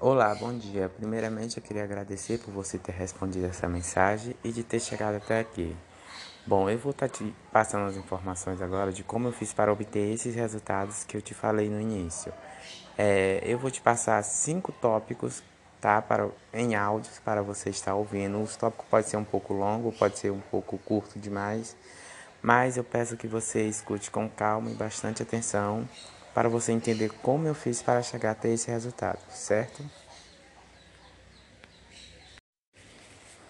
Olá, bom dia. Primeiramente, eu queria agradecer por você ter respondido essa mensagem e de ter chegado até aqui. Bom, eu vou estar te passando as informações agora de como eu fiz para obter esses resultados que eu te falei no início. É, eu vou te passar cinco tópicos, tá, para em áudios para você estar ouvindo. Os tópicos pode ser um pouco longo, pode ser um pouco curto demais, mas eu peço que você escute com calma e bastante atenção para você entender como eu fiz para chegar até esse resultado, certo?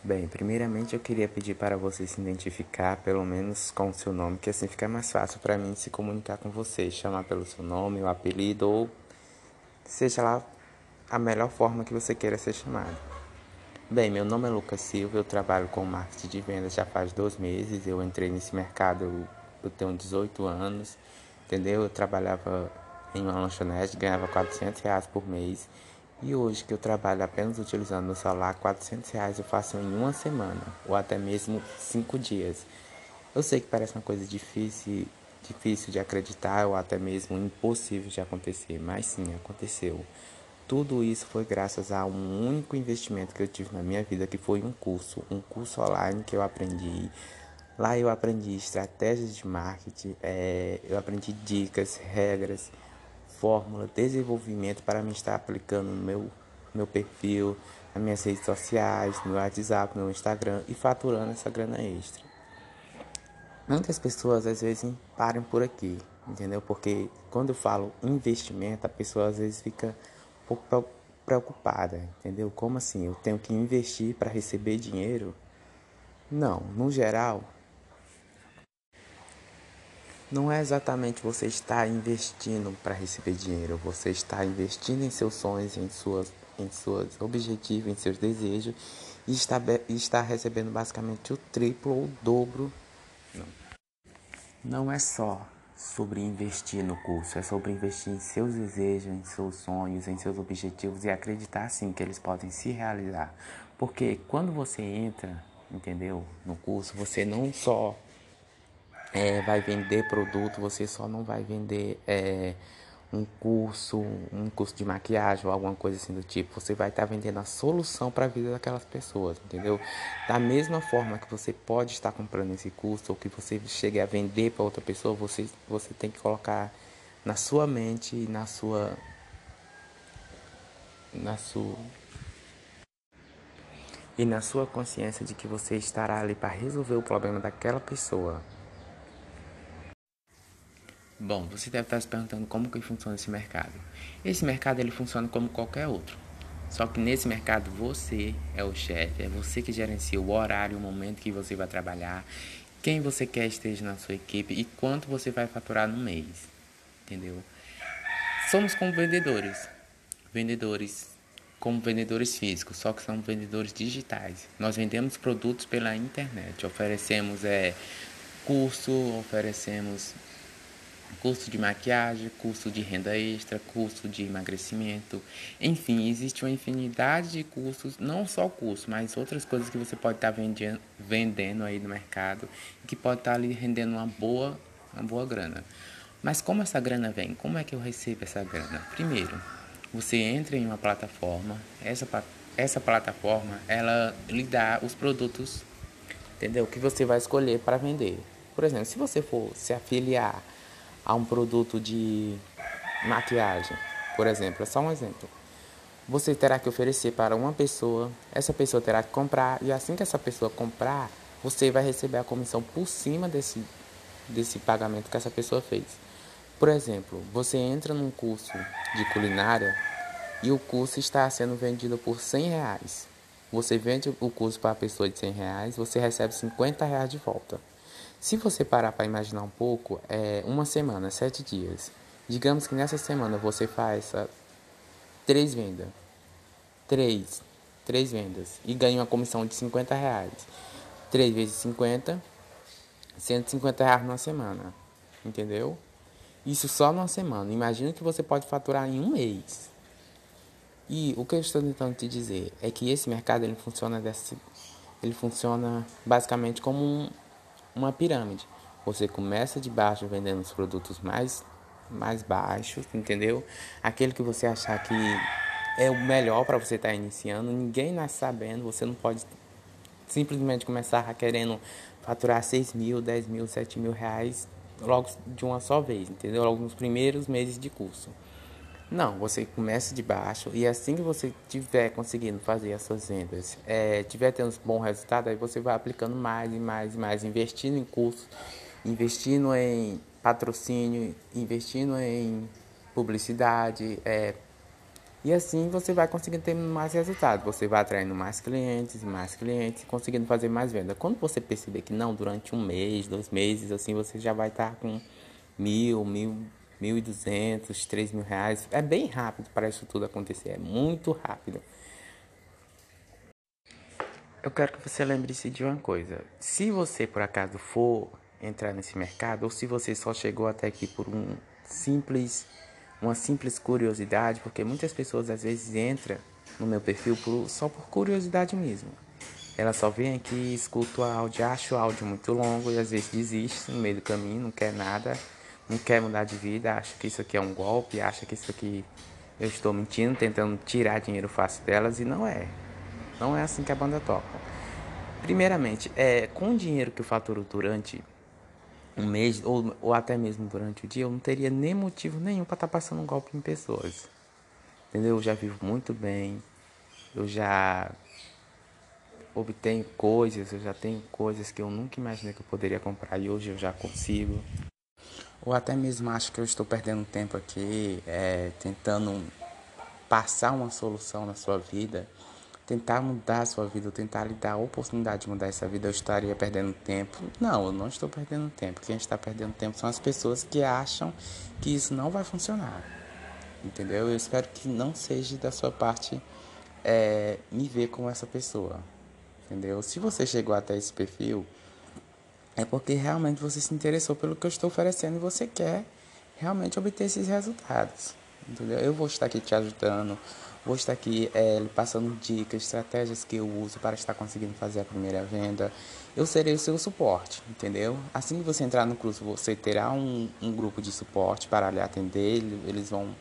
Bem, primeiramente eu queria pedir para você se identificar, pelo menos com o seu nome, que assim fica mais fácil para mim se comunicar com você, chamar pelo seu nome, o apelido ou seja lá a melhor forma que você queira ser chamado. Bem, meu nome é Lucas Silva, eu trabalho com marketing de vendas já faz dois meses, eu entrei nesse mercado, eu tenho 18 anos entendeu? Eu trabalhava em uma lanchonete, ganhava 400 reais por mês. E hoje que eu trabalho apenas utilizando meu celular, 400 reais eu faço em uma semana, ou até mesmo cinco dias. Eu sei que parece uma coisa difícil, difícil de acreditar, ou até mesmo impossível de acontecer, mas sim, aconteceu. Tudo isso foi graças a um único investimento que eu tive na minha vida, que foi um curso, um curso online que eu aprendi Lá eu aprendi estratégias de marketing, é, eu aprendi dicas, regras, fórmula, desenvolvimento para me estar aplicando no meu, meu perfil, nas minhas redes sociais, no WhatsApp, no Instagram e faturando essa grana extra. Muitas pessoas às vezes param por aqui, entendeu? Porque quando eu falo investimento, a pessoa às vezes fica um pouco preocupada, entendeu? Como assim? Eu tenho que investir para receber dinheiro? Não, no geral, não é exatamente você estar investindo para receber dinheiro, você está investindo em seus sonhos, em suas, em seus objetivos, em seus desejos e está, e está recebendo basicamente o triplo ou o dobro. Não. Não é só sobre investir no curso, é sobre investir em seus desejos, em seus sonhos, em seus objetivos e acreditar sim que eles podem se realizar. Porque quando você entra, entendeu, no curso, você não só é, vai vender produto, você só não vai vender é, um curso, um curso de maquiagem ou alguma coisa assim do tipo. Você vai estar tá vendendo a solução para a vida daquelas pessoas, entendeu? Da mesma forma que você pode estar comprando esse curso ou que você chegue a vender para outra pessoa, você, você tem que colocar na sua mente e na sua na sua e na sua consciência de que você estará ali para resolver o problema daquela pessoa. Bom, você deve estar se perguntando como que funciona esse mercado. Esse mercado ele funciona como qualquer outro. Só que nesse mercado você é o chefe, é você que gerencia o horário, o momento que você vai trabalhar, quem você quer esteja na sua equipe e quanto você vai faturar no mês. Entendeu? Somos como vendedores. Vendedores como vendedores físicos, só que são vendedores digitais. Nós vendemos produtos pela internet, oferecemos é, curso, oferecemos curso de maquiagem, curso de renda extra, curso de emagrecimento, enfim, existe uma infinidade de cursos, não só curso, mas outras coisas que você pode estar vendendo, vendendo aí no mercado, que pode estar ali rendendo uma boa, uma boa grana. Mas como essa grana vem? Como é que eu recebo essa grana? Primeiro, você entra em uma plataforma, essa, essa plataforma, ela lhe dá os produtos, entendeu? Que você vai escolher para vender. Por exemplo, se você for se afiliar a um produto de maquiagem, por exemplo, é só um exemplo. Você terá que oferecer para uma pessoa, essa pessoa terá que comprar e assim que essa pessoa comprar, você vai receber a comissão por cima desse desse pagamento que essa pessoa fez. Por exemplo, você entra num curso de culinária e o curso está sendo vendido por 100 reais. Você vende o curso para a pessoa de 100 reais, você recebe 50 reais de volta. Se você parar para imaginar um pouco, é uma semana, sete dias. Digamos que nessa semana você faça três vendas. Três. Três vendas. E ganha uma comissão de 50 reais. Três vezes 50, 150 reais numa semana. Entendeu? Isso só numa semana. Imagina que você pode faturar em um mês. E o que eu estou tentando te dizer é que esse mercado ele funciona desse, ele funciona basicamente como um, uma pirâmide. Você começa de baixo vendendo os produtos mais, mais baixos, entendeu? Aquele que você achar que é o melhor para você estar tá iniciando. Ninguém nasce sabendo, você não pode simplesmente começar querendo faturar 6 mil, 10 mil, 7 mil reais logo de uma só vez, entendeu? Logo nos primeiros meses de curso. Não, você começa de baixo e assim que você tiver conseguindo fazer as suas vendas, é, tiver tendo um bom resultado, aí você vai aplicando mais e mais e mais, investindo em cursos, investindo em patrocínio, investindo em publicidade, é, e assim você vai conseguindo ter mais resultados. Você vai atraindo mais clientes, mais clientes, conseguindo fazer mais venda. Quando você perceber que não, durante um mês, dois meses, assim, você já vai estar com mil, mil, mil e duzentos, três mil reais. É bem rápido para isso tudo acontecer. É muito rápido. Eu quero que você lembre-se de uma coisa. Se você por acaso for entrar nesse mercado, ou se você só chegou até aqui por um simples uma simples curiosidade, porque muitas pessoas às vezes entram no meu perfil por, só por curiosidade mesmo. Ela só vem aqui, escuta o áudio, acha o áudio muito longo e às vezes desiste no meio do caminho, não quer nada, não quer mudar de vida, acha que isso aqui é um golpe, acha que isso aqui eu estou mentindo, tentando tirar dinheiro fácil delas e não é. Não é assim que a banda toca. Primeiramente, é, com o dinheiro que eu faturo durante um mês ou, ou até mesmo durante o dia, eu não teria nem motivo nenhum para estar tá passando um golpe em pessoas. Entendeu? Eu já vivo muito bem, eu já obtenho coisas, eu já tenho coisas que eu nunca imaginei que eu poderia comprar e hoje eu já consigo. Ou até mesmo acho que eu estou perdendo tempo aqui é, tentando passar uma solução na sua vida tentar mudar a sua vida, tentar lhe dar a oportunidade de mudar essa vida, eu estaria perdendo tempo. Não, eu não estou perdendo tempo. Quem está perdendo tempo são as pessoas que acham que isso não vai funcionar. Entendeu? Eu espero que não seja da sua parte é, me ver como essa pessoa. Entendeu? Se você chegou até esse perfil, é porque realmente você se interessou pelo que eu estou oferecendo e você quer realmente obter esses resultados. Entendeu? Eu vou estar aqui te ajudando Vou estar aqui é, passando dicas, estratégias que eu uso para estar conseguindo fazer a primeira venda. Eu serei o seu suporte, entendeu? Assim que você entrar no curso, você terá um, um grupo de suporte para lhe atender. Eles vão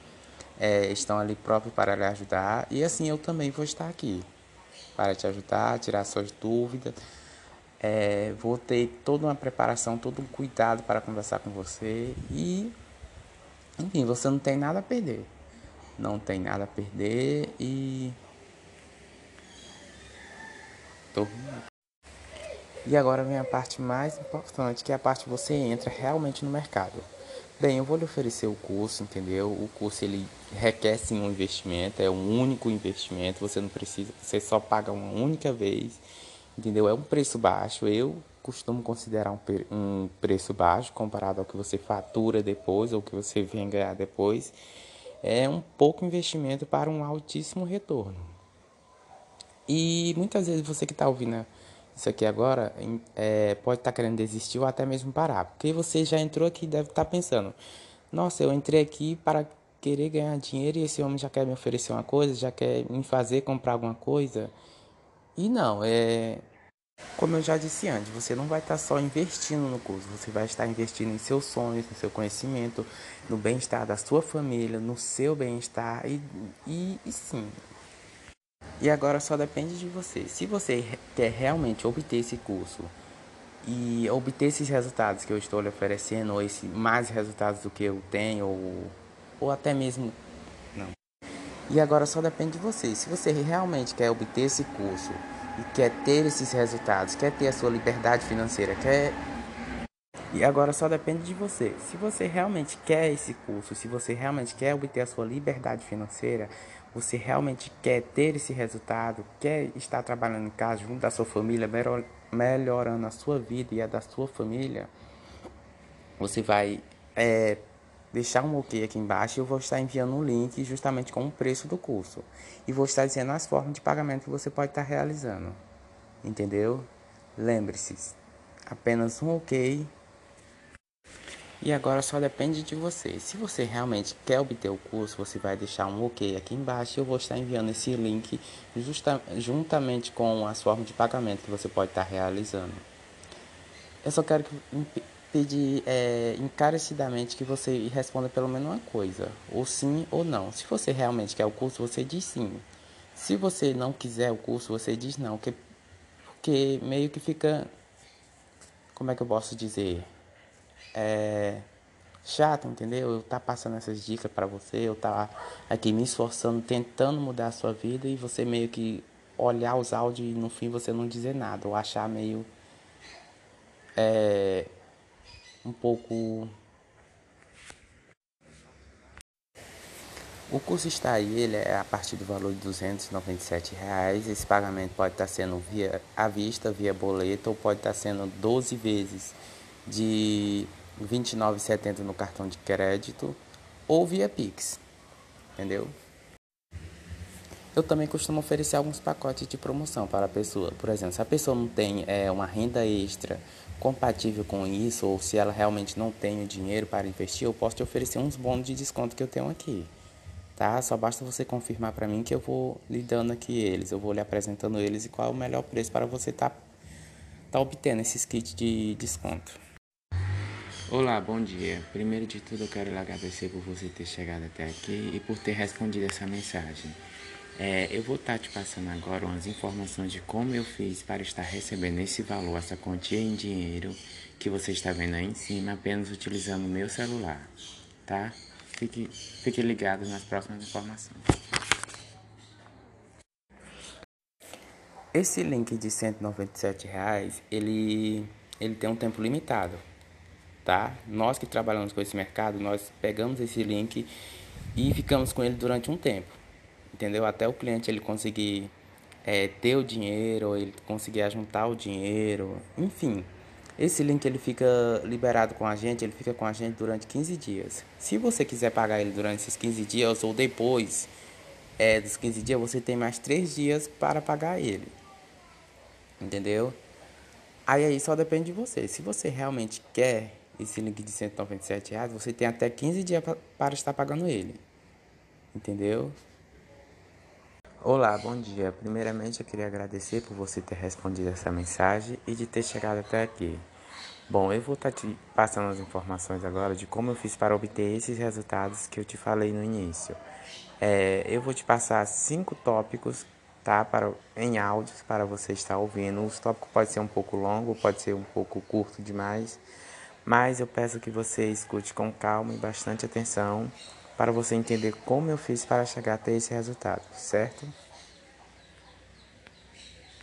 é, estão ali próprio para lhe ajudar. E assim eu também vou estar aqui para te ajudar, tirar suas dúvidas. É, vou ter toda uma preparação, todo um cuidado para conversar com você e, enfim, você não tem nada a perder não tem nada a perder e. Tô... E agora vem a parte mais importante, que é a parte que você entra realmente no mercado. Bem, eu vou lhe oferecer o curso, entendeu? O curso ele requer sim um investimento, é um único investimento, você não precisa, você só paga uma única vez, entendeu? É um preço baixo. Eu costumo considerar um, um preço baixo comparado ao que você fatura depois ou que você vem ganhar depois é um pouco investimento para um altíssimo retorno. E muitas vezes você que está ouvindo isso aqui agora é, pode estar tá querendo desistir ou até mesmo parar, porque você já entrou aqui e deve estar tá pensando: nossa, eu entrei aqui para querer ganhar dinheiro e esse homem já quer me oferecer uma coisa, já quer me fazer comprar alguma coisa. E não, é como eu já disse antes, você não vai estar só investindo no curso, você vai estar investindo em seus sonhos, no seu conhecimento, no bem-estar da sua família, no seu bem-estar e, e, e sim. E agora só depende de você. Se você quer realmente obter esse curso e obter esses resultados que eu estou lhe oferecendo, ou esse, mais resultados do que eu tenho, ou, ou até mesmo. E agora só depende de você. Se você realmente quer obter esse curso e quer ter esses resultados, quer ter a sua liberdade financeira, quer e agora só depende de você. Se você realmente quer esse curso, se você realmente quer obter a sua liberdade financeira, você realmente quer ter esse resultado, quer estar trabalhando em casa junto da sua família, melhorando a sua vida e a da sua família, você vai é, deixar um ok aqui embaixo eu vou estar enviando um link justamente com o preço do curso. E vou estar dizendo as formas de pagamento que você pode estar realizando. Entendeu? Lembre-se, apenas um ok. E agora só depende de você. Se você realmente quer obter o curso, você vai deixar um ok aqui embaixo e eu vou estar enviando esse link justa, juntamente com as formas de pagamento que você pode estar realizando. Eu só quero que pedir é, encarecidamente que você responda pelo menos uma coisa, ou sim ou não. Se você realmente quer o curso, você diz sim. Se você não quiser o curso, você diz não, porque, porque meio que fica, como é que eu posso dizer, é chato, entendeu? Eu tá passando essas dicas para você, eu tá aqui me esforçando, tentando mudar a sua vida e você meio que olhar os áudios e no fim você não dizer nada, ou achar meio é, um pouco. O curso está aí, ele é a partir do valor de 297 reais. Esse pagamento pode estar sendo via à vista, via boleto, ou pode estar sendo 12 vezes de R$ 29,70 no cartão de crédito ou via Pix. Entendeu? Eu também costumo oferecer alguns pacotes de promoção para a pessoa. Por exemplo, se a pessoa não tem é, uma renda extra compatível com isso, ou se ela realmente não tem o dinheiro para investir, eu posso te oferecer uns bônus de desconto que eu tenho aqui. Tá? Só basta você confirmar para mim que eu vou lhe dando aqui eles, eu vou lhe apresentando eles e qual é o melhor preço para você estar tá, tá obtendo esses kits de desconto. Olá, bom dia. Primeiro de tudo, eu quero lhe agradecer por você ter chegado até aqui e por ter respondido essa mensagem. É, eu vou estar tá te passando agora umas informações de como eu fiz para estar recebendo esse valor, essa quantia em dinheiro que você está vendo aí em cima, apenas utilizando o meu celular, tá? Fique, fique ligado nas próximas informações. Esse link de 197 reais, ele, ele tem um tempo limitado, tá? Nós que trabalhamos com esse mercado, nós pegamos esse link e ficamos com ele durante um tempo entendeu? Até o cliente ele conseguir é, ter o dinheiro, ele conseguir juntar o dinheiro, enfim. Esse link ele fica liberado com a gente, ele fica com a gente durante 15 dias. Se você quiser pagar ele durante esses 15 dias ou depois é, dos 15 dias, você tem mais 3 dias para pagar ele. Entendeu? Aí aí só depende de você. Se você realmente quer esse link de 197 reais, você tem até 15 dias para estar pagando ele. Entendeu? Olá, bom dia. Primeiramente, eu queria agradecer por você ter respondido essa mensagem e de ter chegado até aqui. Bom, eu vou estar tá te passando as informações agora de como eu fiz para obter esses resultados que eu te falei no início. É, eu vou te passar cinco tópicos, tá, para em áudios para você estar ouvindo. Os tópicos pode ser um pouco longo, pode ser um pouco curto demais, mas eu peço que você escute com calma e bastante atenção para você entender como eu fiz para chegar até esse resultado, certo?